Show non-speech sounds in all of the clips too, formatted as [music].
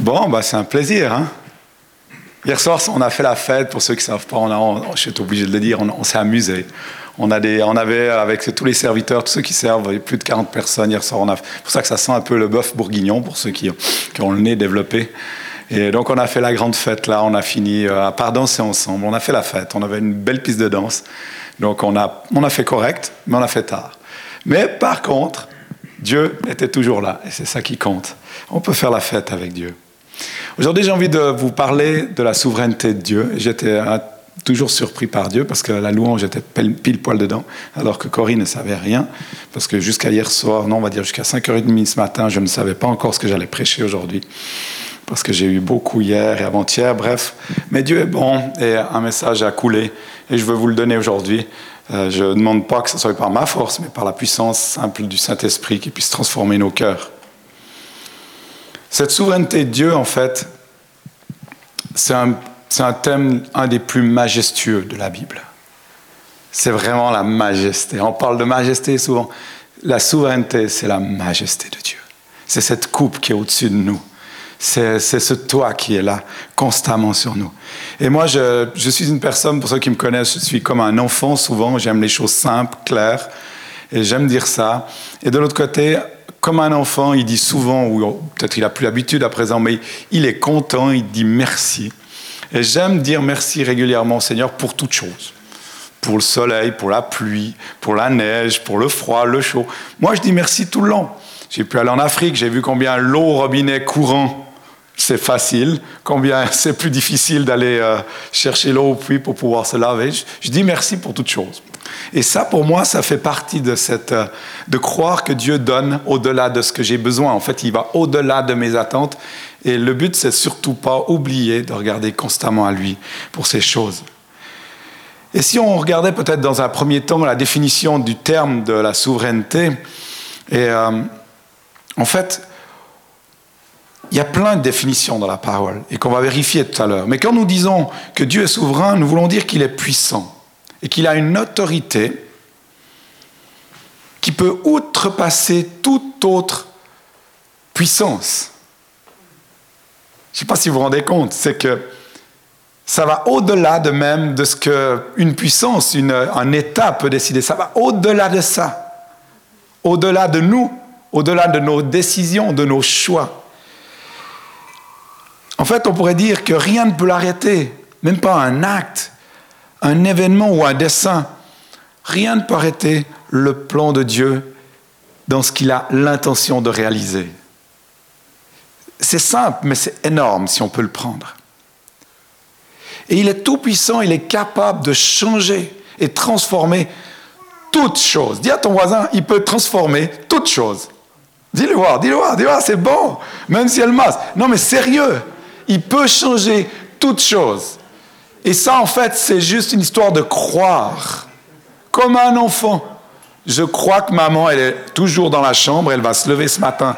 Bon, bah, c'est un plaisir. Hein Hier soir, on a fait la fête. Pour ceux qui ne savent pas, on je suis obligé de le dire, on, s'est amusé. On, a on avait, avec tous les serviteurs, tous ceux qui servent, plus de 40 personnes hier soir. C'est pour ça que ça sent un peu le bœuf bourguignon, pour ceux qui, qui, ont le nez développé. Et donc, on a fait la grande fête là. On a fini euh, à part danser ensemble. On a fait la fête. On avait une belle piste de danse. Donc, on a, on a fait correct, mais on a fait tard. Mais par contre, Dieu était toujours là. Et c'est ça qui compte. On peut faire la fête avec Dieu. Aujourd'hui, j'ai envie de vous parler de la souveraineté de Dieu. J'étais euh, toujours surpris par Dieu parce que la louange était pile poil dedans, alors que Corinne ne savait rien. Parce que jusqu'à hier soir, non, on va dire jusqu'à 5h30 ce matin, je ne savais pas encore ce que j'allais prêcher aujourd'hui. Parce que j'ai eu beaucoup hier et avant-hier, bref. Mais Dieu est bon et un message a coulé et je veux vous le donner aujourd'hui. Euh, je ne demande pas que ce soit par ma force, mais par la puissance simple du Saint-Esprit qui puisse transformer nos cœurs. Cette souveraineté de Dieu, en fait, c'est un, thème, un des plus majestueux de la Bible. C'est vraiment la majesté. On parle de majesté souvent. La souveraineté, c'est la majesté de Dieu. C'est cette coupe qui est au-dessus de nous. C'est ce toit qui est là, constamment sur nous. Et moi, je, je, suis une personne, pour ceux qui me connaissent, je suis comme un enfant souvent. J'aime les choses simples, claires. Et j'aime dire ça. Et de l'autre côté, comme un enfant, il dit souvent, ou peut-être il a plus l'habitude à présent, mais il est content, il dit merci. Et j'aime dire merci régulièrement au Seigneur pour toutes choses. Pour le soleil, pour la pluie, pour la neige, pour le froid, le chaud. Moi, je dis merci tout le long. J'ai pu aller en Afrique, j'ai vu combien l'eau au robinet courant, c'est facile, combien [laughs] c'est plus difficile d'aller euh, chercher l'eau au puits pour pouvoir se laver. je dis merci pour toutes choses. Et ça, pour moi, ça fait partie de cette, euh, de croire que Dieu donne au-delà de ce que j'ai besoin. En fait, il va au-delà de mes attentes. Et le but, c'est surtout pas oublier de regarder constamment à lui pour ces choses. Et si on regardait peut-être dans un premier temps la définition du terme de la souveraineté, et euh, en fait, il y a plein de définitions dans la parole et qu'on va vérifier tout à l'heure. Mais quand nous disons que Dieu est souverain, nous voulons dire qu'il est puissant et qu'il a une autorité qui peut outrepasser toute autre puissance. Je ne sais pas si vous vous rendez compte, c'est que ça va au-delà de même de ce qu'une puissance, un État peut décider. Ça va au-delà de ça, au-delà de nous, au-delà de nos décisions, de nos choix. En fait, on pourrait dire que rien ne peut l'arrêter, même pas un acte, un événement ou un dessin, rien ne peut arrêter le plan de Dieu dans ce qu'il a l'intention de réaliser. C'est simple, mais c'est énorme si on peut le prendre. Et il est tout puissant, il est capable de changer et transformer toute chose. Dis à ton voisin, il peut transformer toute chose. Dis-le voir, dis-le voir, dis-le voir, c'est bon, même si elle masse. Non, mais sérieux, il peut changer toute chose. Et ça, en fait, c'est juste une histoire de croire. Comme un enfant. Je crois que maman, elle est toujours dans la chambre, elle va se lever ce matin.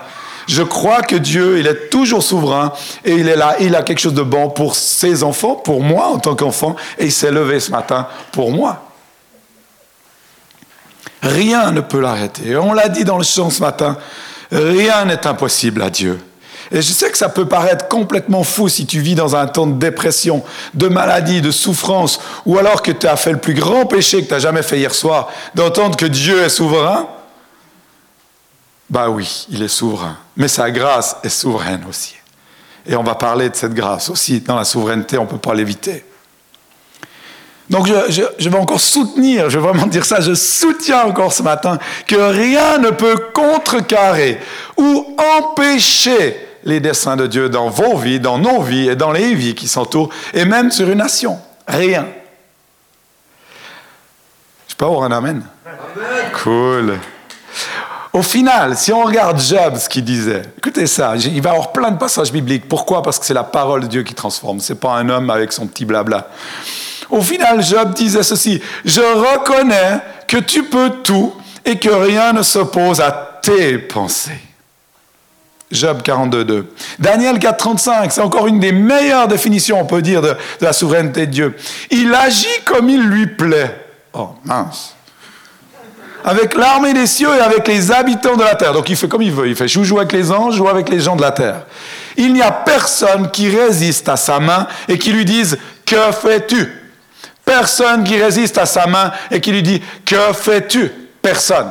Je crois que Dieu, il est toujours souverain et il est là, il a quelque chose de bon pour ses enfants, pour moi en tant qu'enfant, et il s'est levé ce matin pour moi. Rien ne peut l'arrêter. On l'a dit dans le chant ce matin, rien n'est impossible à Dieu. Et je sais que ça peut paraître complètement fou si tu vis dans un temps de dépression, de maladie, de souffrance, ou alors que tu as fait le plus grand péché que tu as jamais fait hier soir, d'entendre que Dieu est souverain. Bah oui, il est souverain. Mais sa grâce est souveraine aussi. Et on va parler de cette grâce aussi. Dans la souveraineté, on ne peut pas l'éviter. Donc je, je, vais encore soutenir, je vais vraiment dire ça, je soutiens encore ce matin que rien ne peut contrecarrer ou empêcher les desseins de Dieu dans vos vies, dans nos vies et dans les vies qui s'entourent, et même sur une nation. Rien. Je peux avoir un amen? Cool. Au final, si on regarde Job, ce qu'il disait, écoutez ça, il va y avoir plein de passages bibliques. Pourquoi? Parce que c'est la parole de Dieu qui transforme, ce n'est pas un homme avec son petit blabla. Au final, Job disait ceci, je reconnais que tu peux tout et que rien ne s'oppose à tes pensées. Job 42.2. Daniel 4.35, c'est encore une des meilleures définitions, on peut dire, de, la souveraineté de Dieu. Il agit comme il lui plaît. Oh, mince. Avec l'armée des cieux et avec les habitants de la terre. Donc il fait comme il veut. Il fait joue avec les anges, joue avec les gens de la terre. Il n'y a personne qui résiste à sa main et qui lui dise Que fais-tu? Personne qui résiste à sa main et qui lui dit Que fais-tu? Personne.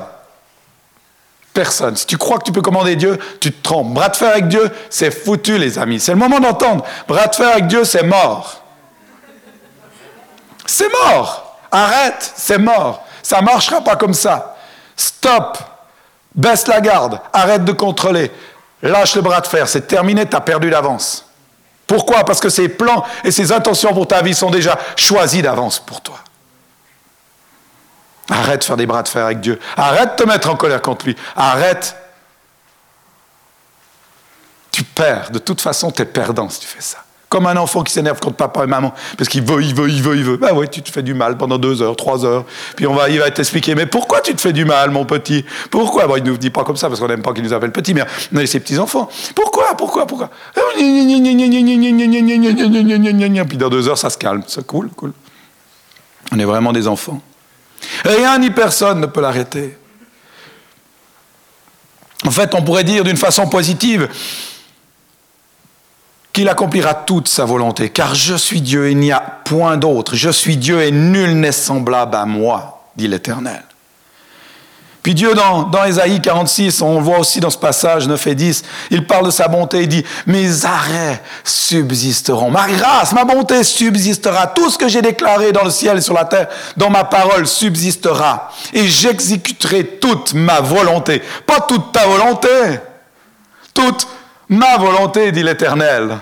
Si tu crois que tu peux commander Dieu, tu te trompes. Bras de fer avec Dieu, c'est foutu, les amis. C'est le moment d'entendre. Bras de fer avec Dieu, c'est mort. C'est mort. Arrête, c'est mort. Ça ne marchera pas comme ça. Stop. Baisse la garde. Arrête de contrôler. Lâche le bras de fer. C'est terminé, tu as perdu d'avance. Pourquoi? Parce que ses plans et ses intentions pour ta vie sont déjà choisis d'avance pour toi. Arrête de faire des bras de fer avec Dieu. Arrête de te mettre en colère contre lui. Arrête. Tu perds. De toute façon, tu es perdant si tu fais ça. Comme un enfant qui s'énerve contre papa et maman parce qu'il veut, il veut, il veut, il veut. Ben oui, tu te fais du mal pendant deux heures, trois heures. Puis on va, il va t'expliquer, mais pourquoi tu te fais du mal, mon petit? Pourquoi? Bon, il ne nous dit pas comme ça parce qu'on n'aime pas qu'il nous appelle petit, mais on a ses petits-enfants. Pourquoi? Pourquoi? Pourquoi? Puis dans deux heures, ça se calme. C'est cool, cool. On est vraiment des enfants. Rien ni personne ne peut l'arrêter. En fait, on pourrait dire d'une façon positive, qu'il accomplira toute sa volonté, car je suis Dieu et il n'y a point d'autre. Je suis Dieu et nul n'est semblable à moi, dit l'Éternel. Puis Dieu, dans, dans Ésaïe 46, on voit aussi dans ce passage 9 et 10, il parle de sa bonté, il dit, mes arrêts subsisteront, ma grâce, ma bonté subsistera, tout ce que j'ai déclaré dans le ciel et sur la terre, dans ma parole subsistera, et j'exécuterai toute ma volonté, pas toute ta volonté, toute ma volonté, dit l'Éternel.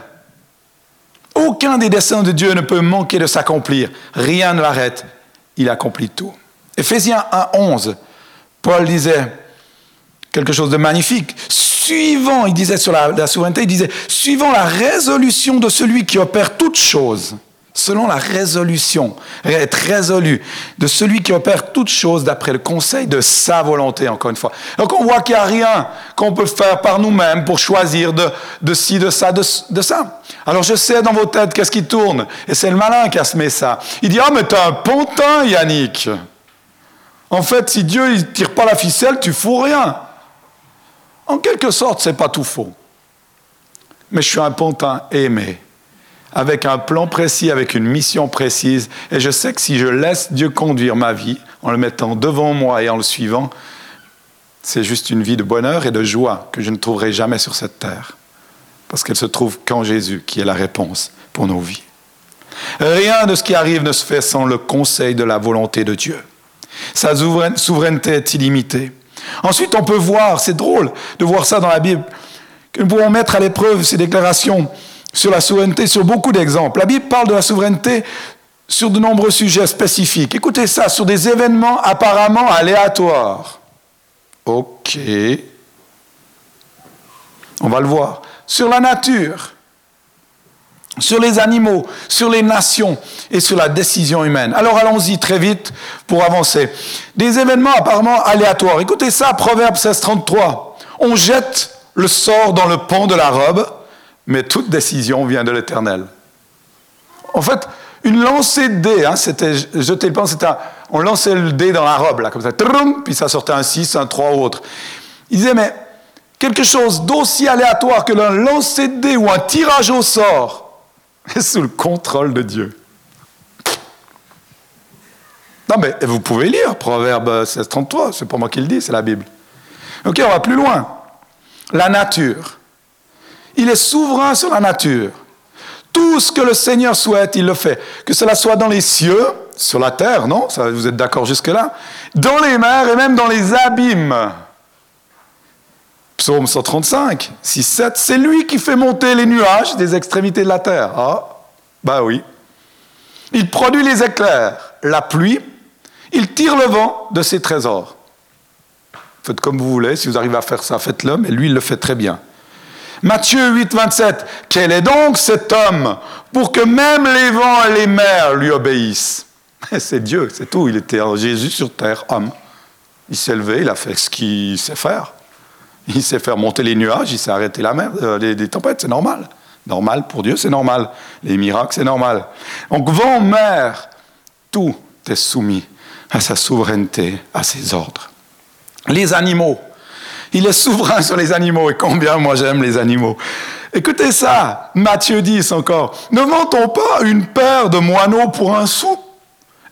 Aucun des desseins de Dieu ne peut manquer de s'accomplir. Rien ne l'arrête. Il accomplit tout. Éphésiens 1, 11, Paul disait quelque chose de magnifique. Suivant, il disait sur la, souveraineté, il disait, suivant la résolution de celui qui opère toutes choses selon la résolution, être résolu de celui qui opère toutes choses d'après le conseil de sa volonté, encore une fois. Donc on voit qu'il n'y a rien qu'on peut faire par nous-mêmes pour choisir de, de ci, de ça, de, ça. Alors je sais dans vos têtes qu'est-ce qui tourne, et c'est le malin qui a semé ça. Il dit, ah mais t'es un pontin, Yannick. En fait, si Dieu ne tire pas la ficelle, tu fous rien. En quelque sorte, c'est pas tout faux. Mais je suis un pontin aimé avec un plan précis, avec une mission précise. Et je sais que si je laisse Dieu conduire ma vie, en le mettant devant moi et en le suivant, c'est juste une vie de bonheur et de joie que je ne trouverai jamais sur cette terre. Parce qu'elle se trouve qu'en Jésus, qui est la réponse pour nos vies. Rien de ce qui arrive ne se fait sans le conseil de la volonté de Dieu. Sa souveraineté est illimitée. Ensuite, on peut voir, c'est drôle de voir ça dans la Bible, que nous pouvons mettre à l'épreuve ces déclarations sur la souveraineté sur beaucoup d'exemples. La Bible parle de la souveraineté sur de nombreux sujets spécifiques. Écoutez ça, sur des événements apparemment aléatoires. Ok. On va le voir. Sur la nature, sur les animaux, sur les nations et sur la décision humaine. Alors allons-y très vite pour avancer. Des événements apparemment aléatoires. Écoutez ça, Proverbe 16, 33. On jette le sort dans le pont de la robe mais toute décision vient de l'Éternel. En fait, une lancée de dés, hein, c'était jeter le pan, c'était on lançait le dé dans la robe, là, comme ça, puis ça sortait un 6, un 3 ou autre. Il disait, mais quelque chose d'aussi aléatoire que le lancer de dés ou un tirage au sort [laughs] sous le contrôle de Dieu. Non, mais vous pouvez lire Proverbe 16, 33, c'est pas moi qui le dis, c'est la Bible. Ok, on va plus loin. La nature. Il est souverain sur la nature. Tout ce que le Seigneur souhaite, il le fait. Que cela soit dans les cieux, sur la terre, non Vous êtes d'accord jusque-là Dans les mers et même dans les abîmes. Psaume 135, 6, 7. C'est lui qui fait monter les nuages des extrémités de la terre. Ah, bah oui. Il produit les éclairs, la pluie. Il tire le vent de ses trésors. Faites comme vous voulez. Si vous arrivez à faire ça, faites-le. Mais lui, il le fait très bien. Matthieu 8, 27. Quel est donc cet homme pour que même les vents et les mers lui obéissent? [laughs] C'est Dieu, c'est tout. Il était Jésus sur terre, homme. Il s'est levé, il a fait ce qu'il sait faire. Il sait faire monter les nuages, il sait arrêter la mer, euh, les, tempêtes, c'est normal. Normal pour Dieu, c'est normal. Les miracles, c'est normal. Donc vent, mer, tout est soumis à sa souveraineté, à ses ordres. Les animaux, il est souverain sur les animaux. Et combien moi j'aime les animaux. Écoutez ça, Matthieu 10 encore. Ne vend-on pas une paire de moineaux pour un sou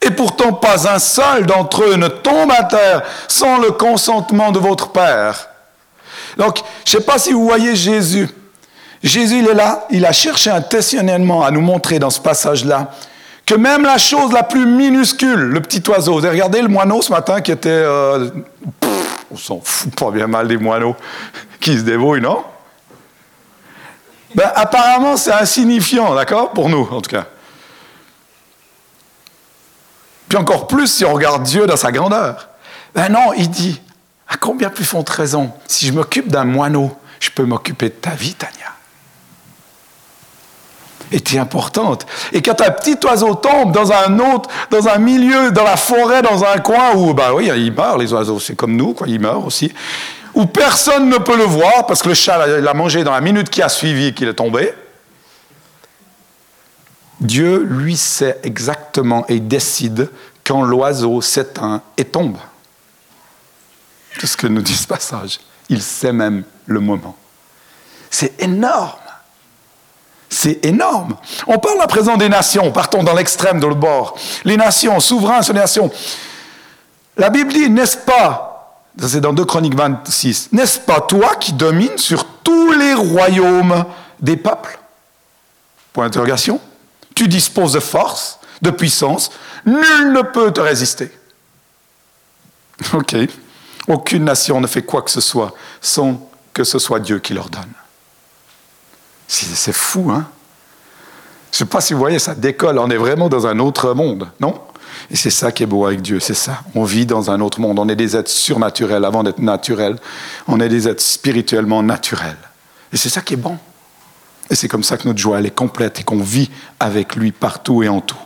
Et pourtant pas un seul d'entre eux ne tombe à terre sans le consentement de votre Père. Donc, je ne sais pas si vous voyez Jésus. Jésus, il est là, il a cherché intentionnellement à nous montrer dans ce passage-là que même la chose la plus minuscule, le petit oiseau, vous avez regardé le moineau ce matin qui était... Euh, on s'en fout pas bien mal des moineaux qui se débrouillent, non? Ben, Apparemment, c'est insignifiant, d'accord Pour nous, en tout cas. Puis encore plus si on regarde Dieu dans sa grandeur. Ben non, il dit, à combien plus font raison Si je m'occupe d'un moineau, je peux m'occuper de ta vie, Tania était importante. Et quand un petit oiseau tombe dans un autre, dans un milieu, dans la forêt, dans un coin où, bah oui, il meurt, les oiseaux, c'est comme nous, quoi, ils meurent aussi, où personne ne peut le voir parce que le chat l'a mangé dans la minute qui a suivi qu'il est tombé. Dieu, lui, sait exactement et décide quand l'oiseau s'éteint et tombe. C'est ce que nous dit ce passage. Il sait même le moment. C'est énorme. C'est énorme. On parle à présent des nations, partons dans l'extrême de l'autre bord. Les nations, souverains sur les nations. La Bible dit, n'est-ce pas, c'est dans 2 Chroniques 26, n'est-ce pas toi qui domines sur tous les royaumes des peuples? Point d'interrogation. Tu disposes de force, de puissance, nul ne peut te résister. Ok. Aucune nation ne fait quoi que ce soit sans que ce soit Dieu qui leur donne. C'est fou, hein Je ne sais pas si vous voyez, ça décolle. On est vraiment dans un autre monde, non? Et c'est ça qui est beau avec Dieu, c'est ça. On vit dans un autre monde. On est des êtres surnaturels avant d'être naturels. On est des êtres spirituellement naturels. Et c'est ça qui est bon. Et c'est comme ça que notre joie, elle est complète et qu'on vit avec lui partout et en tout.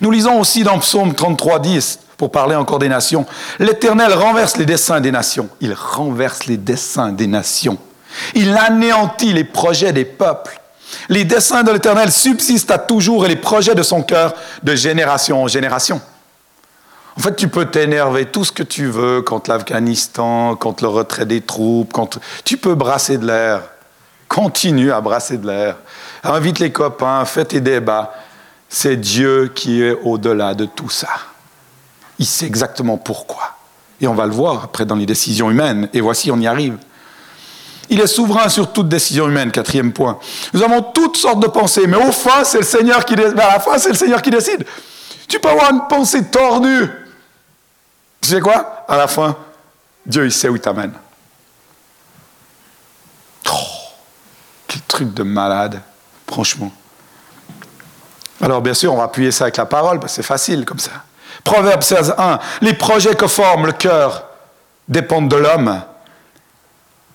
Nous lisons aussi dans Psaume 33, 10, pour parler encore des nations, l'Éternel renverse les desseins des nations. Il renverse les desseins des nations. Il anéantit les projets des peuples. Les desseins de l'Éternel subsistent à toujours et les projets de son cœur de génération en génération. En fait, tu peux t'énerver tout ce que tu veux contre l'Afghanistan, contre le retrait des troupes, contre... tu peux brasser de l'air. Continue à brasser de l'air. Invite les copains, fais tes débats. C'est Dieu qui est au-delà de tout ça. Il sait exactement pourquoi. Et on va le voir après dans les décisions humaines. Et voici, on y arrive. Il est souverain sur toute décision humaine, quatrième point. Nous avons toutes sortes de pensées, mais au fond, c'est le Seigneur qui décide. À la fin, c'est le Seigneur qui décide. Tu peux avoir une pensée tordue. Tu sais quoi? À la fin, Dieu, il sait où il t'amène. Oh, quel truc de malade, franchement. Alors, bien sûr, on va appuyer ça avec la parole, parce que c'est facile comme ça. Proverbe 16, 1. Les projets que forme le cœur dépendent de l'homme,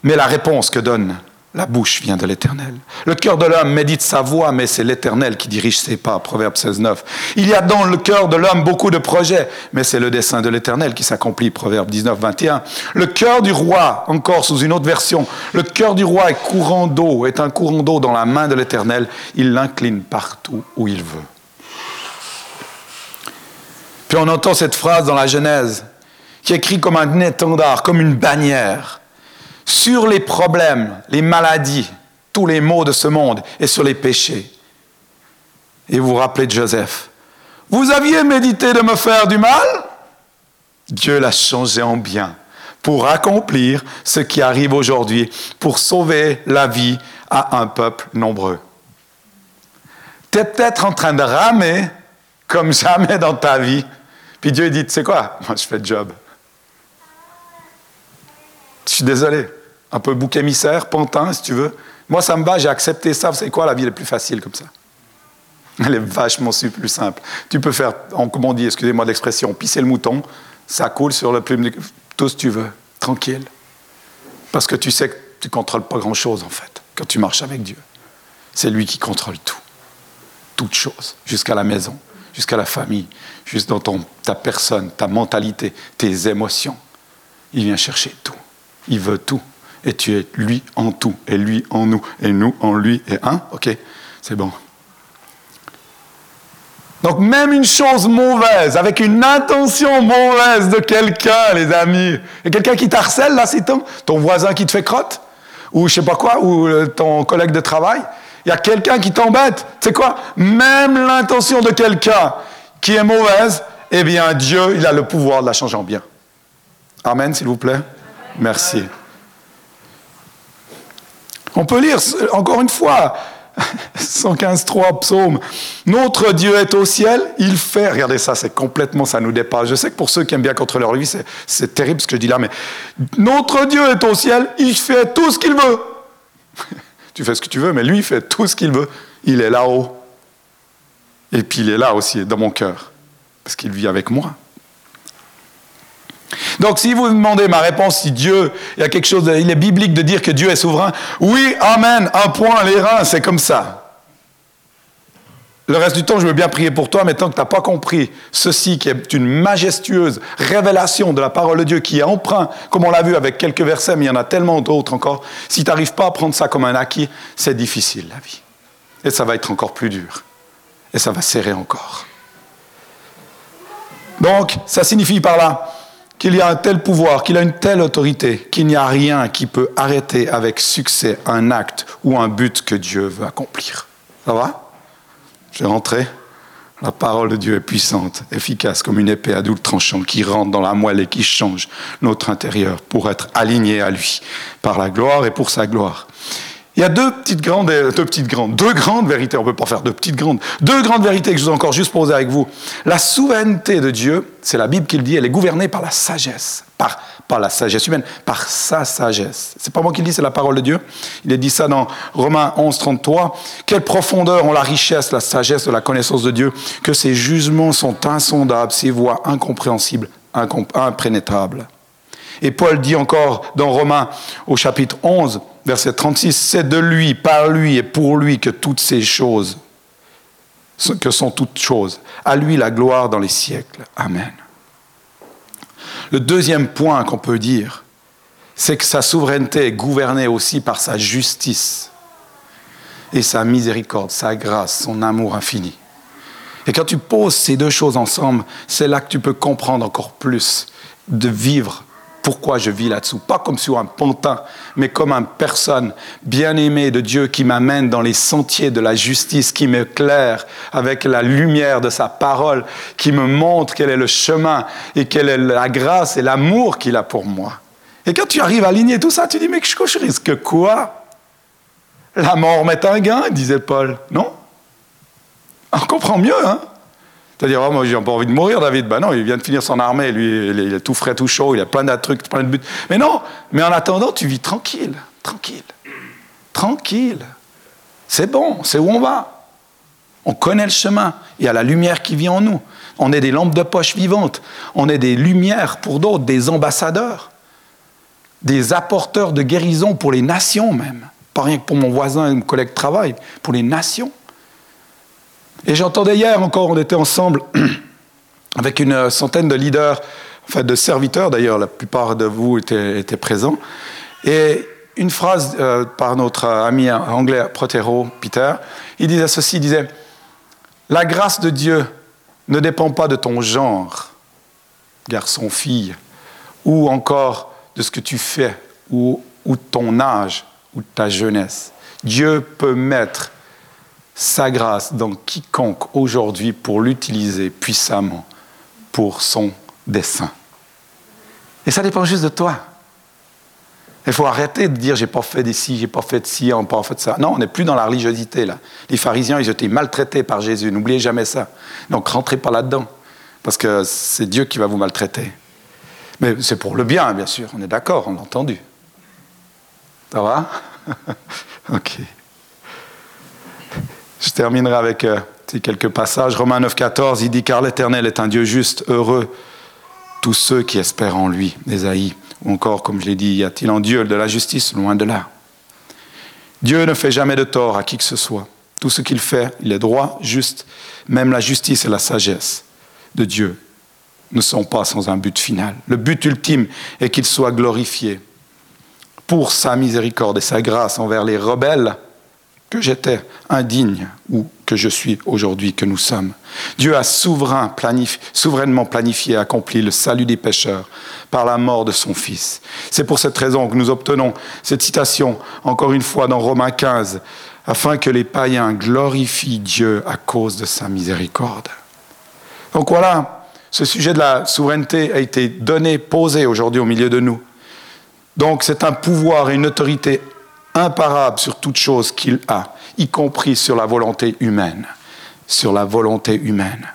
mais la réponse que donne la bouche vient de l'Éternel. Le cœur de l'homme médite sa voix, mais c'est l'Éternel qui dirige ses pas. Proverbe 16, 9. Il y a dans le cœur de l'homme beaucoup de projets, mais c'est le dessein de l'Éternel qui s'accomplit. Proverbe 19, 21. Le cœur du roi, encore sous une autre version, le cœur du roi est courant d'eau, est un courant d'eau dans la main de l'Éternel. Il l'incline partout où il veut. Puis on entend cette phrase dans la Genèse, qui est écrite comme un étendard, comme une bannière sur les problèmes, les maladies, tous les maux de ce monde et sur les péchés. Et vous vous rappelez de Joseph. Vous aviez médité de me faire du mal? Dieu l'a changé en bien pour accomplir ce qui arrive aujourd'hui, pour sauver la vie à un peuple nombreux. Tu peut-être en train de ramer comme jamais dans ta vie. Puis Dieu dit, tu sais quoi, moi je fais le job. Je suis désolé. Un peu bouc émissaire, pantin, si tu veux. Moi, ça me va, j'ai accepté ça. Savez quoi, la vie est plus facile comme ça? Elle est vachement plus simple. Tu peux faire, comment on dit, excusez-moi l'expression, pisser le mouton, ça coule sur le plume, tout ce que tu veux, tranquille. Parce que tu sais que tu contrôles pas grand-chose, en fait, quand tu marches avec Dieu. C'est lui qui contrôle tout. Toutes choses, jusqu'à la maison, jusqu'à la famille, juste dans ton, ta personne, ta mentalité, tes émotions. Il vient chercher tout. Il veut tout. Et tu es lui en tout, et lui en nous, et nous en lui, et un. Ok, c'est bon. Donc même une chose mauvaise, avec une intention mauvaise de quelqu'un, les amis, et quelqu'un qui t'harcèle, là, c'est ton, ton voisin qui te fait crotte, ou je sais pas quoi, ou euh, ton collègue de travail. Il y a quelqu'un qui t'embête. C'est quoi? Même l'intention de quelqu'un qui est mauvaise, eh bien Dieu, il a le pouvoir de la changer en bien. Amen, s'il vous plaît. Merci. On peut lire encore une fois [laughs] 115.3 psaume. Notre Dieu est au ciel, il fait. Regardez ça, c'est complètement, ça nous dépasse. Je sais que pour ceux qui aiment bien contre leur vie, c'est terrible ce que je dis là, mais notre Dieu est au ciel, il fait tout ce qu'il veut. [laughs] tu fais ce que tu veux, mais lui, il fait tout ce qu'il veut. Il est là-haut. Et puis il est là aussi, dans mon cœur, parce qu'il vit avec moi. Donc, si vous me demandez ma réponse, si Dieu, il y a quelque chose, il est biblique de dire que Dieu est souverain, oui, amen, un point, les reins, c'est comme ça. Le reste du temps, je veux bien prier pour toi, mais tant que tu n'as pas compris ceci, qui est une majestueuse révélation de la parole de Dieu, qui est emprunt, comme on l'a vu avec quelques versets, mais il y en a tellement d'autres encore, si tu n'arrives pas à prendre ça comme un acquis, c'est difficile la vie. Et ça va être encore plus dur. Et ça va serrer encore. Donc, ça signifie par là qu'il y a un tel pouvoir, qu'il a une telle autorité, qu'il n'y a rien qui peut arrêter avec succès un acte ou un but que Dieu veut accomplir. Ça va? Je vais. La parole de Dieu est puissante, efficace comme une épée à double tranchant qui rentre dans la moelle et qui change notre intérieur pour être aligné à lui par la gloire et pour sa gloire. Il y a deux petites grandes, euh, deux petites grandes, deux grandes vérités. On peut pas faire deux petites grandes. Deux grandes vérités que je ai encore juste posées avec vous. La souveraineté de Dieu, c'est la Bible qui le dit, elle est gouvernée par la sagesse. Par, pas la sagesse humaine, par sa sagesse. C'est pas moi qui le dis, c'est la parole de Dieu. Il est dit ça dans Romains 11, 33. Quelle profondeur ont la richesse, la sagesse de la connaissance de Dieu, que ses jugements sont insondables, ses voies incompréhensibles, impénétrables. Et Paul dit encore dans Romains au chapitre 11, verset 36, c'est de lui, par lui et pour lui que toutes ces choses, que sont toutes choses. À lui la gloire dans les siècles. Amen. Le deuxième point qu'on peut dire, c'est que sa souveraineté est gouvernée aussi par sa justice et sa miséricorde, sa grâce, son amour infini. Et quand tu poses ces deux choses ensemble, c'est là que tu peux comprendre encore plus de vivre pourquoi je vis là-dessous. Pas comme sur un pantin, mais comme une personne bien-aimée de Dieu qui m'amène dans les sentiers de la justice, qui m'éclaire avec la lumière de sa parole, qui me montre quel est le chemin et quelle est la grâce et l'amour qu'il a pour moi. Et quand tu arrives à aligner tout ça, tu dis, mais je risque quoi? La mort m'est un gain, disait Paul. Non? On comprend mieux, hein? C'est-à-dire, oh, moi, j'ai pas envie de mourir, David. Ben non, il vient de finir son armée, lui, il est tout frais, tout chaud, il a plein de trucs, plein de buts. Mais non, mais en attendant, tu vis tranquille, tranquille, tranquille. C'est bon, c'est où on va. On connaît le chemin. Il y a la lumière qui vit en nous. On est des lampes de poche vivantes. On est des lumières pour d'autres, des ambassadeurs, des apporteurs de guérison pour les nations même. Pas rien que pour mon voisin et mon collègue de travail, pour les nations. Et j'entendais hier encore, on était ensemble [clears throat] avec une centaine de leaders, enfin de serviteurs d'ailleurs, la plupart de vous étaient, présents. Et une phrase euh, par notre ami anglais Protero, Peter, il disait ceci, il disait, la grâce de Dieu ne dépend pas de ton genre, garçon, fille, ou encore de ce que tu fais, ou, ou ton âge, ou ta jeunesse. Dieu peut mettre sa grâce dans quiconque aujourd'hui pour l'utiliser puissamment pour son dessein. Et ça dépend juste de toi. Il faut arrêter de dire j'ai pas fait d'ici, j'ai pas fait de ci, on pas fait de ça. Non, on n'est plus dans la religiosité là. Les pharisiens, ils étaient maltraités par Jésus. N'oubliez jamais ça. Donc rentrez pas là-dedans, parce que c'est Dieu qui va vous maltraiter. Mais c'est pour le bien, bien sûr. On est d'accord, on l'a entendu. Ça va? [laughs] Ok. Je terminerai avec euh, quelques passages. Romains 9, 14, il dit Car l'Éternel est un Dieu juste, heureux tous ceux qui espèrent en lui. Ésaïe. Ou encore, comme je l'ai dit, y a-t-il en Dieu de la justice Loin de là? Dieu ne fait jamais de tort à qui que ce soit. Tout ce qu'il fait, il est droit, juste. Même la justice et la sagesse de Dieu ne sont pas sans un but final. Le but ultime est qu'il soit glorifié pour sa miséricorde et sa grâce envers les rebelles que j'étais indigne ou que je suis aujourd'hui, que nous sommes. Dieu a souverain, souverainement planifié et accompli le salut des pécheurs par la mort de son Fils. C'est pour cette raison que nous obtenons cette citation, encore une fois, dans Romains 15, afin que les païens glorifient Dieu à cause de sa miséricorde. Donc voilà, ce sujet de la souveraineté a été donné, posé aujourd'hui au milieu de nous. Donc c'est un pouvoir et une autorité imparable sur toute chose qu'il a y compris sur la volonté humaine. Sur la volonté humaine.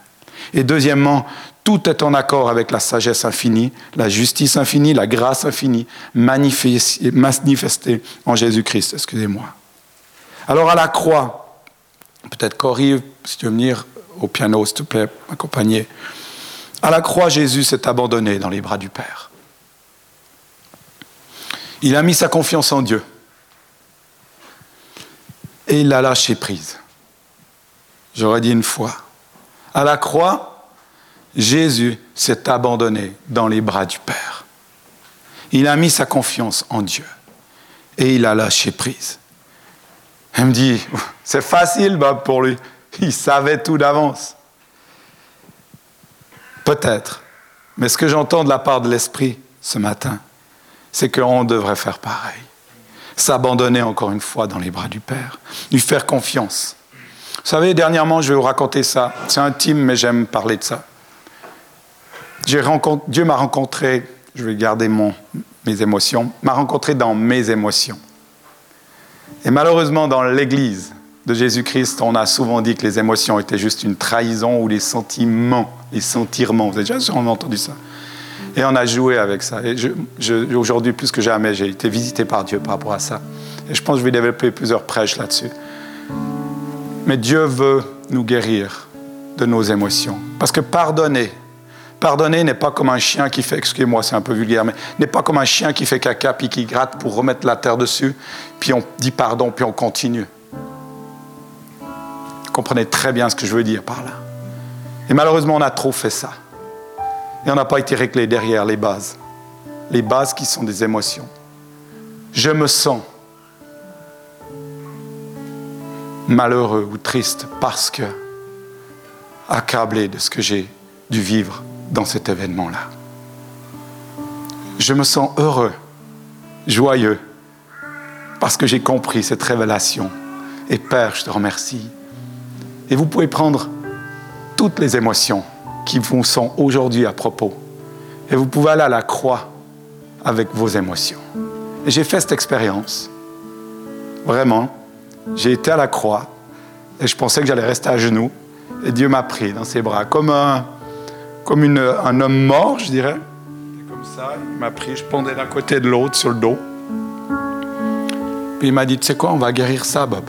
Et deuxièmement, tout est en accord avec la sagesse infinie, la justice infinie, la grâce infinie, manifestée en Jésus-Christ. Excusez-moi. Alors à la croix, peut-être Cory, si tu veux venir au piano, s'il te plaît, m'accompagner. À la croix, Jésus s'est abandonné dans les bras du Père. Il a mis sa confiance en Dieu et il a lâché prise. J'aurais dit une fois. À la croix, Jésus s'est abandonné dans les bras du Père. Il a mis sa confiance en Dieu et il a lâché prise. Elle me dit, [laughs] c'est facile pour lui. Il savait tout d'avance. Peut-être. Mais ce que j'entends de la part de l'Esprit ce matin, c'est qu'on devrait faire pareil s'abandonner encore une fois dans les bras du Père, lui faire confiance. Vous savez, dernièrement, je vais vous raconter ça. C'est intime, mais j'aime parler de ça. Dieu m'a rencontré, je vais garder mon, mes émotions, m'a rencontré dans mes émotions. Et malheureusement, dans l'Église de Jésus-Christ, on a souvent dit que les émotions étaient juste une trahison ou les sentiments, les sentirements. Vous avez déjà sûrement entendu ça? Et on a joué avec ça. Et aujourd'hui, plus que jamais, j'ai été visité par Dieu par rapport à ça. Et je pense que je vais développer plusieurs prêches là-dessus. Mais Dieu veut nous guérir de nos émotions. Parce que pardonner, pardonner n'est pas comme un chien qui fait, excusez-moi, c'est un peu vulgaire, mais n'est pas comme un chien qui fait caca puis qui gratte pour remettre la terre dessus, puis on dit pardon, puis on continue. Vous comprenez très bien ce que je veux dire par là. Et malheureusement, on a trop fait ça. Et on n'a pas été réglé derrière les bases. Les bases qui sont des émotions. Je me sens malheureux ou triste parce que accablé de ce que j'ai dû vivre dans cet événement-là. Je me sens heureux, joyeux, parce que j'ai compris cette révélation. Et Père, je te remercie. Et vous pouvez prendre toutes les émotions qui vous sont aujourd'hui à propos. Et vous pouvez aller à la croix avec vos émotions. Et j'ai fait cette expérience. Vraiment. J'ai été à la croix et je pensais que j'allais rester à genoux. Et Dieu m'a pris dans ses bras, comme un, comme un homme mort, je dirais. Comme ça, il m'a pris, je pendais d'un côté de l'autre sur le dos. Puis il m'a dit, tu sais quoi, on va guérir ça, Bob.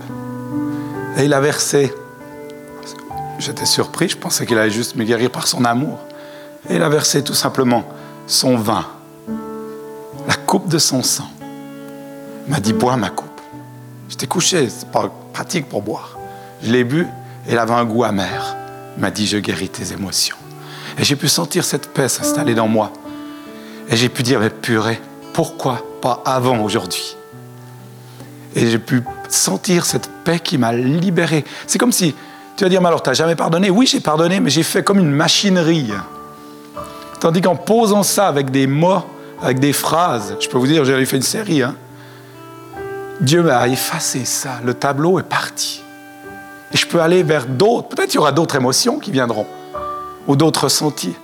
Et il a versé J'étais surpris, je pensais qu'il allait juste me guérir par son amour. Et il a versé tout simplement son vin, la coupe de son sang. Il m'a dit, bois ma coupe. J'étais couché, c'est pas pratique pour boire. Je l'ai bu et il avait un goût amer. Il m'a dit, je guéris tes émotions. Et j'ai pu sentir cette paix s'installer dans moi. Et j'ai pu dire, mais purée, pourquoi pas avant aujourd'hui? Et j'ai pu sentir cette paix qui m'a libéré. C'est comme si tu vas dire, mais alors, tu n'as jamais pardonné? Oui, j'ai pardonné, mais j'ai fait comme une machinerie. Tandis qu'en posant ça avec des mots, avec des phrases, je peux vous dire, j'ai fait une série, hein, Dieu m'a effacé ça. Le tableau est parti. Et je peux aller vers d'autres. Peut-être qu'il y aura d'autres émotions qui viendront, ou d'autres ressentis.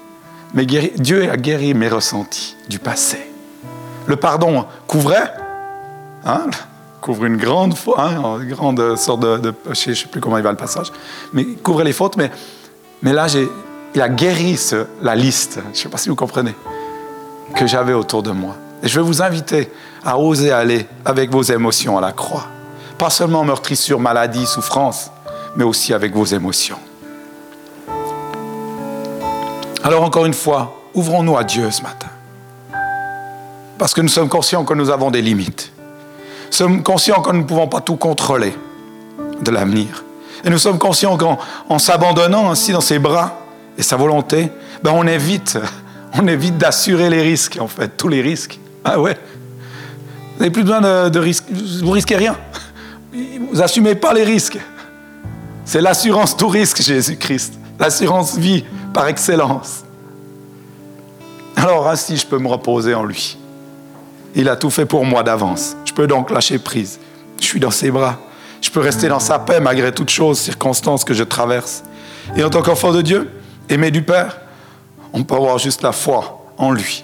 Mais Dieu a guéri mes ressentis du passé. Le pardon couvrait, hein, couvre une grande, hein, grande sorte de, je ne sais plus comment il va le passage, mais couvre les fautes, mais, mais là, il a guéri ce, la liste, je ne sais pas si vous comprenez, que j'avais autour de moi. Et je vais vous inviter à oser aller avec vos émotions à la croix. Pas seulement meurtrissure, maladie, souffrance, mais aussi avec vos émotions. Alors encore une fois, ouvrons-nous à Dieu ce matin. Parce que nous sommes conscients que nous avons des limites sommes conscients que nous ne pouvons pas tout contrôler de l'avenir. Et nous sommes conscients qu'en s'abandonnant ainsi dans ses bras et sa volonté, ben on évite, [laughs] on évite d'assurer les risques, en fait, tous les risques. Ah ouais. Vous n'avez plus besoin de, de risques, vous risquez rien. Vous n'assumez pas les risques. C'est l'assurance tout risque, Jésus-Christ. L'assurance vie par excellence. Alors ainsi, je peux me reposer en lui. Il a tout fait pour moi d'avance. Je peux donc lâcher prise. Je suis dans ses bras. Je peux rester dans sa paix malgré toutes choses, circonstances que je traverse. Et en tant qu'enfant de Dieu, aimé du Père, on peut avoir juste la foi en lui.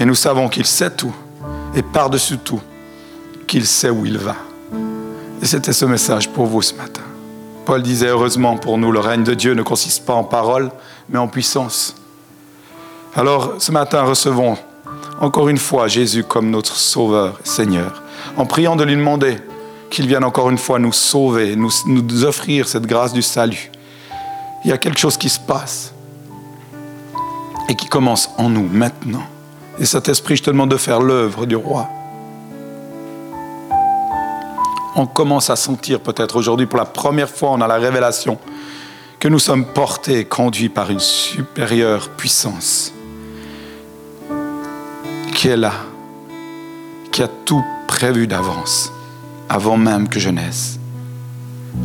Et nous savons qu'il sait tout. Et par-dessus tout, qu'il sait où il va. Et c'était ce message pour vous ce matin. Paul disait, heureusement pour nous, le règne de Dieu ne consiste pas en parole, mais en puissance. Alors ce matin, recevons encore une fois Jésus comme notre Sauveur Seigneur, en priant de lui demander qu'il vienne encore une fois nous sauver, nous, nous offrir cette grâce du salut. Il y a quelque chose qui se passe et qui commence en nous maintenant. Et cet esprit, je te demande de faire l'œuvre du roi. On commence à sentir peut-être aujourd'hui pour la première fois, on a la révélation que nous sommes portés conduits par une supérieure puissance qui est là, qui a tout prévu d'avance, avant même que je naisse.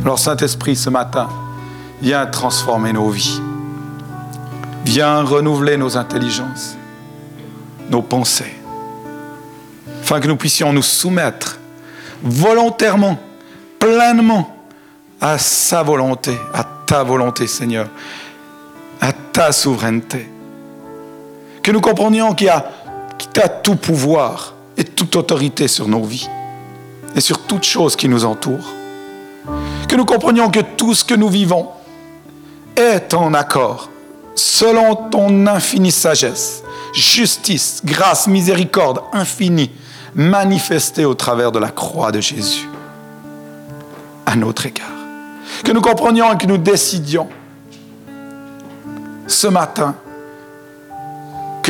Alors Saint-Esprit, ce matin, viens transformer nos vies. Viens renouveler nos intelligences, nos pensées, afin que nous puissions nous soumettre volontairement, pleinement à sa volonté, à ta volonté, Seigneur, à ta souveraineté. Que nous comprenions qu'il y a, a tout pouvoir et toute autorité sur nos vies et sur toute chose qui nous entoure. Que nous comprenions que tout ce que nous vivons est en accord selon ton infinie sagesse, justice, grâce, miséricorde infinie manifestée au travers de la croix de Jésus à notre égard. Que nous comprenions et que nous décidions ce matin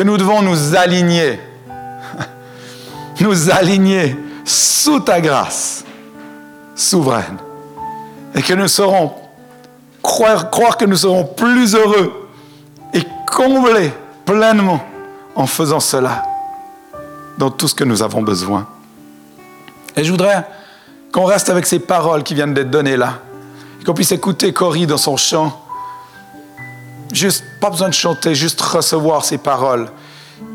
que nous devons nous aligner, [laughs] nous aligner sous ta grâce souveraine et que nous serons, croire, croire que nous serons plus heureux et comblés pleinement en faisant cela dans tout ce que nous avons besoin. Et je voudrais qu'on reste avec ces paroles qui viennent d'être données là, qu'on puisse écouter Cory dans son chant. Juste, pas besoin de chanter, juste recevoir ces paroles.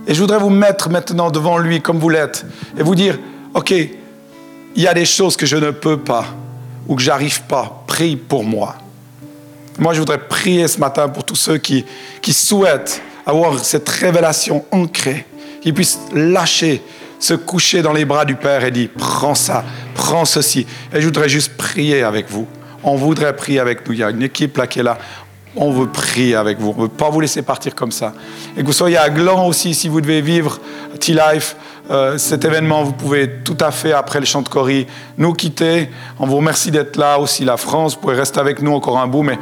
Et je voudrais vous mettre maintenant devant lui comme vous l'êtes et vous dire, OK, il y a des choses que je ne peux pas ou que j'arrive pas. Prie pour moi. Moi, je voudrais prier ce matin pour tous ceux qui, qui souhaitent avoir cette révélation ancrée, qu'ils puissent lâcher, se coucher dans les bras du Père et dire, prends ça, prends ceci. Et je voudrais juste prier avec vous. On voudrait prier avec nous. Il y a une équipe là qui est là. On veut prier avec vous. On ne veut pas vous laisser partir comme ça. Et que vous soyez à Gland aussi, si vous devez vivre T-Life, euh, cet événement, vous pouvez tout à fait, après le chant de Cory, nous quitter. On vous remercie d'être là aussi, la France. Vous pouvez rester avec nous encore un bout, mais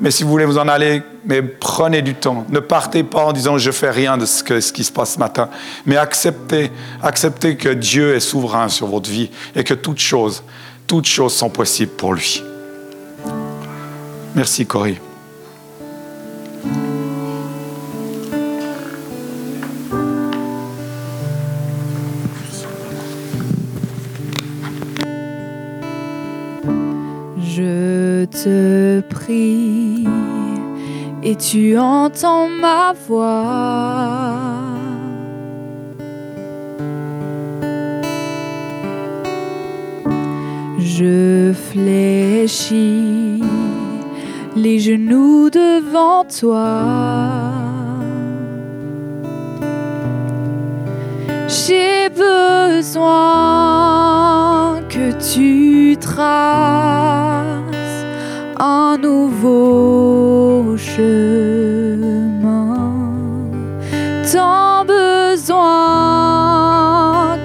mais si vous voulez vous en aller, mais prenez du temps. Ne partez pas en disant je fais rien de ce, ce qui se passe ce matin. Mais acceptez, acceptez que Dieu est souverain sur votre vie et que toutes choses, toutes choses sont possibles pour lui. Merci Cory. Te prie et tu entends ma voix. Je fléchis les genoux devant toi. J'ai besoin que tu traces nouveau chemin. Tant besoin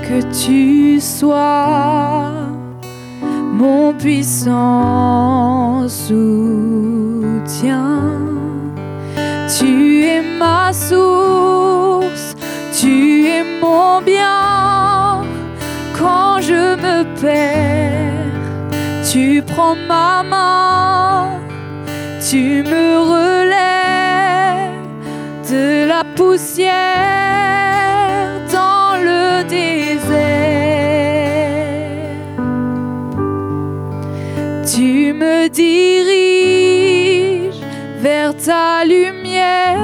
que tu sois mon puissant soutien. Tu es ma source, tu es mon bien. Quand je me perds, tu prends ma main, tu me relèves de la poussière dans le désert. Tu me diriges vers ta lumière,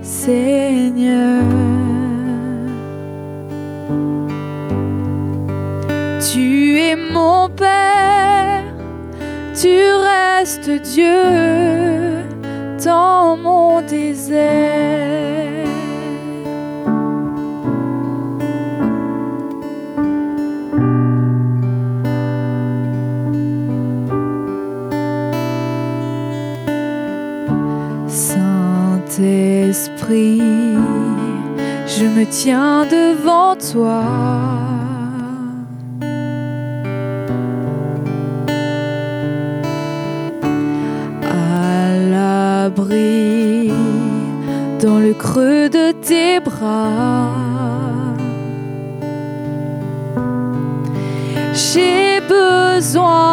Seigneur. Tu es mon Père, tu restes Dieu dans mon désert. Saint-Esprit, je me tiens devant toi. Dans le creux de tes bras. J'ai besoin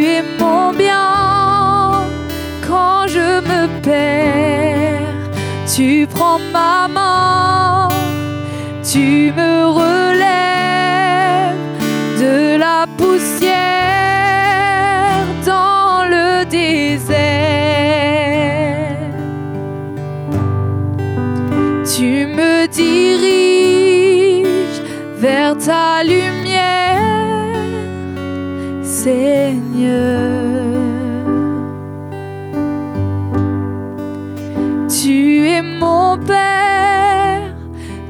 tu es mon bien. Quand je me perds, tu prends ma main, tu me relèves de la poussière dans le désert. Tu me diriges vers ta lumière, Tu es mon Père,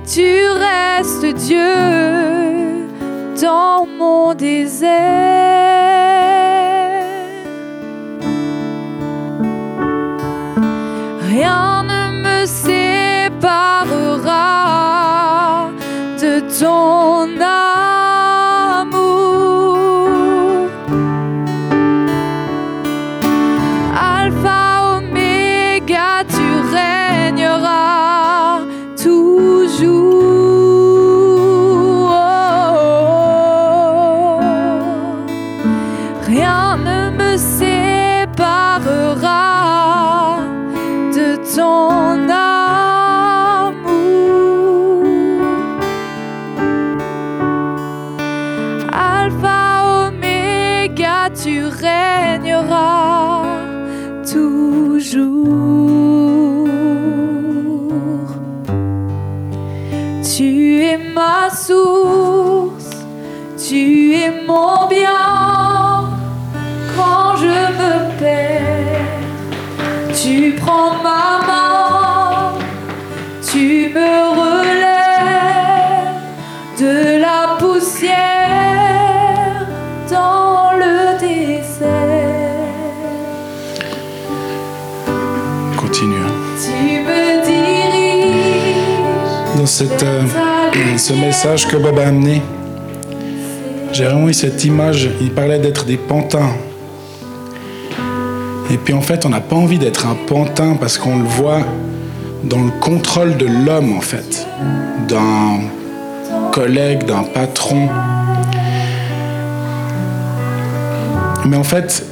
tu restes Dieu dans mon désert. Ne me séparera de ton amour. Alpha, Oméga, tu régneras toujours. Tu es ma source, tu es prends ma main, tu me relèves de la poussière dans le désert. Continue. Tu me diriges Dans cette, euh, ce message que Bob a amené, j'ai vraiment eu cette image. Il parlait d'être des pantins. Et puis en fait, on n'a pas envie d'être un pantin parce qu'on le voit dans le contrôle de l'homme, en fait, d'un collègue, d'un patron. Mais en fait,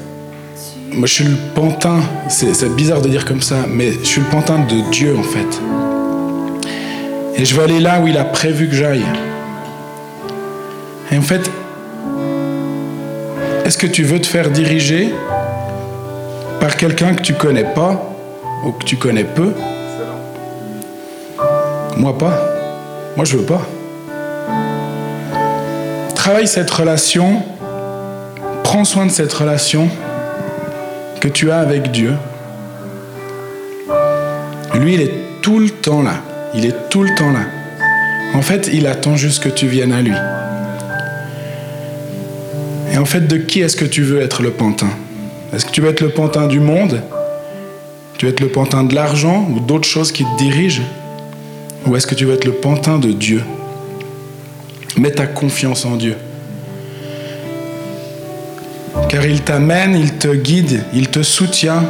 moi je suis le pantin, c'est bizarre de dire comme ça, mais je suis le pantin de Dieu, en fait. Et je veux aller là où il a prévu que j'aille. Et en fait, est-ce que tu veux te faire diriger par quelqu'un que tu connais pas ou que tu connais peu Moi pas. Moi je veux pas. Travaille cette relation, prends soin de cette relation que tu as avec Dieu. Lui, il est tout le temps là. Il est tout le temps là. En fait, il attend juste que tu viennes à lui. Et en fait, de qui est-ce que tu veux être le pantin? Est-ce que tu veux être le pantin du monde? Tu veux être le pantin de l'argent ou d'autres choses qui te dirigent? Ou est-ce que tu veux être le pantin de Dieu? Mets ta confiance en Dieu. Car il t'amène, il te guide, il te soutient,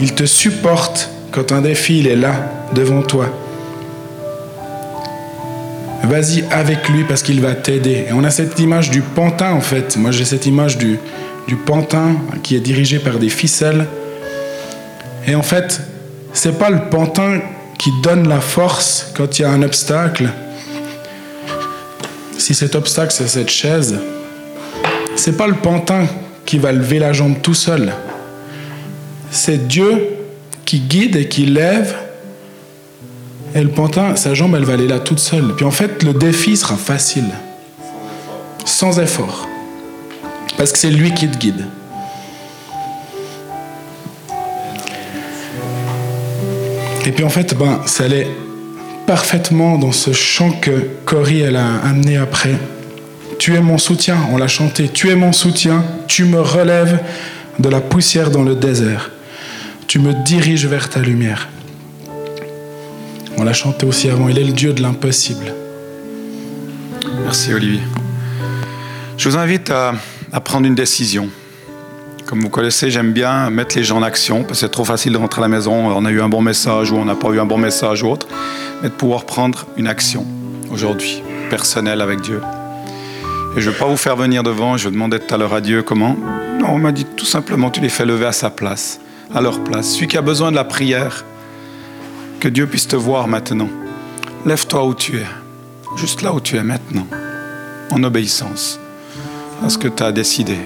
il te supporte quand un défi est là, devant toi, vas-y avec lui parce qu'il va t'aider. Et on a cette image du pantin en fait. Moi j'ai cette image du, du pantin qui est dirigé par des ficelles. Et en fait, c'est pas le pantin qui donne la force quand il y a un obstacle. Si cet obstacle c'est cette chaise, c'est pas le pantin qui va lever la jambe tout seul. C'est Dieu qui guide et qui lève. Et le pantin, sa jambe, elle va aller là toute seule. Puis en fait, le défi sera facile. Sans effort. Parce que c'est lui qui te guide. Et puis en fait, ben, ça allait parfaitement dans ce chant que Cory elle a amené après. Tu es mon soutien, on l'a chanté. Tu es mon soutien, tu me relèves de la poussière dans le désert. Tu me diriges vers ta lumière. On l'a chanté aussi avant. Il est le Dieu de l'impossible. Merci Olivier. Je vous invite à, à prendre une décision. Comme vous connaissez, j'aime bien mettre les gens en action, parce que c'est trop facile de rentrer à la maison, on a eu un bon message ou on n'a pas eu un bon message ou autre, mais de pouvoir prendre une action aujourd'hui, personnelle avec Dieu. Et je ne veux pas vous faire venir devant, je demandais tout à l'heure à Dieu comment. Non, on m'a dit tout simplement, tu les fais lever à sa place, à leur place. Celui qui a besoin de la prière, que Dieu puisse te voir maintenant. Lève-toi où tu es, juste là où tu es maintenant, en obéissance à ce que tu as décidé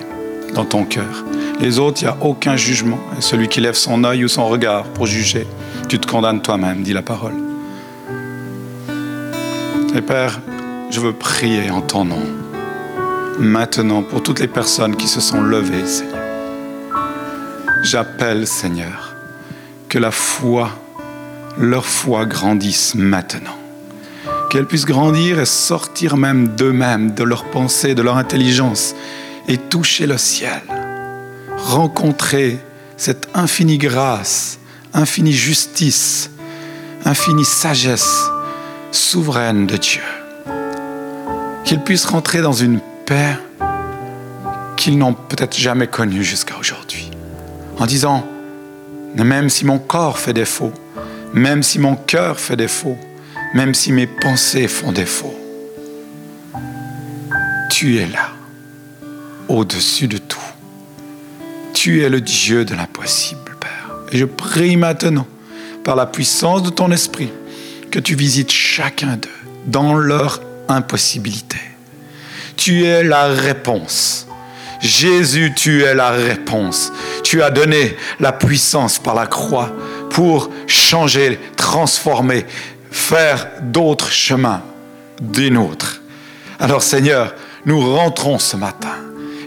dans ton cœur. Les autres, il n'y a aucun jugement. Et celui qui lève son œil ou son regard pour juger, tu te condamnes toi-même, dit la parole. Et Père, je veux prier en ton nom, maintenant, pour toutes les personnes qui se sont levées, Seigneur. J'appelle, Seigneur, que la foi, leur foi grandisse maintenant. Qu'elle puisse grandir et sortir même d'eux-mêmes, de leurs pensées, de leur intelligence, et toucher le ciel rencontrer cette infinie grâce, infinie justice, infinie sagesse souveraine de Dieu. Qu'ils puissent rentrer dans une paix qu'ils n'ont peut-être jamais connue jusqu'à aujourd'hui. En disant, même si mon corps fait défaut, même si mon cœur fait défaut, même si mes pensées font défaut, tu es là, au-dessus de tout. Tu es le Dieu de l'impossible, Père. Et je prie maintenant, par la puissance de ton esprit, que tu visites chacun d'eux dans leur impossibilité. Tu es la réponse. Jésus, tu es la réponse. Tu as donné la puissance par la croix pour changer, transformer, faire d'autres chemins des nôtres. Alors Seigneur, nous rentrons ce matin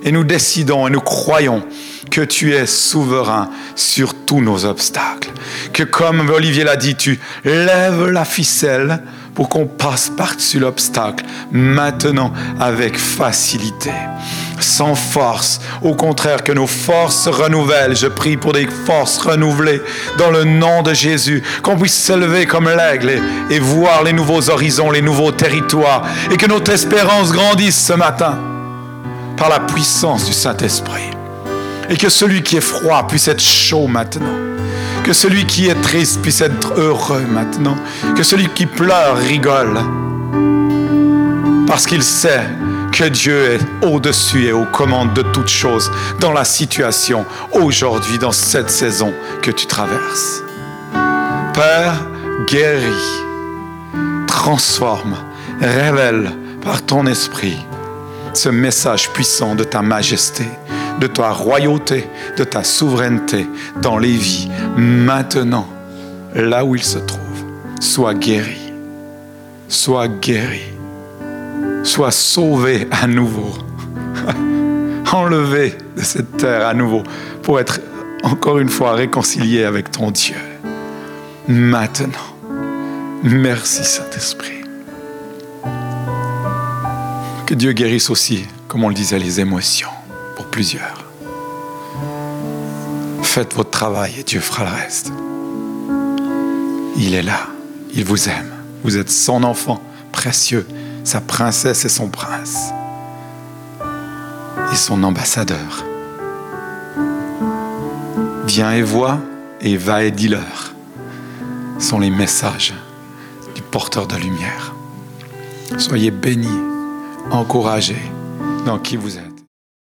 et nous décidons et nous croyons que tu es souverain sur tous nos obstacles. Que comme Olivier l'a dit, tu lèves la ficelle pour qu'on passe par-dessus l'obstacle maintenant avec facilité, sans force. Au contraire, que nos forces se renouvellent. Je prie pour des forces renouvelées dans le nom de Jésus, qu'on puisse s'élever comme l'aigle et, et voir les nouveaux horizons, les nouveaux territoires, et que notre espérance grandisse ce matin par la puissance du Saint-Esprit. Et que celui qui est froid puisse être chaud maintenant. Que celui qui est triste puisse être heureux maintenant. Que celui qui pleure rigole. Parce qu'il sait que Dieu est au-dessus et aux commandes de toutes choses dans la situation aujourd'hui, dans cette saison que tu traverses. Père, guéris, transforme, révèle par ton esprit ce message puissant de ta majesté, de ta royauté, de ta souveraineté dans les vies, maintenant, là où il se trouve. Sois guéri, sois guéri, sois sauvé à nouveau, [laughs] enlevé de cette terre à nouveau pour être encore une fois réconcilié avec ton Dieu. Maintenant, merci Saint-Esprit. Que Dieu guérisse aussi, comme on le disait, les émotions plusieurs. Faites votre travail et Dieu fera le reste. Il est là, il vous aime. Vous êtes son enfant précieux, sa princesse et son prince, et son ambassadeur. Viens et vois, et va et dis-leur sont les messages du porteur de lumière. Soyez bénis, encouragés dans qui vous êtes.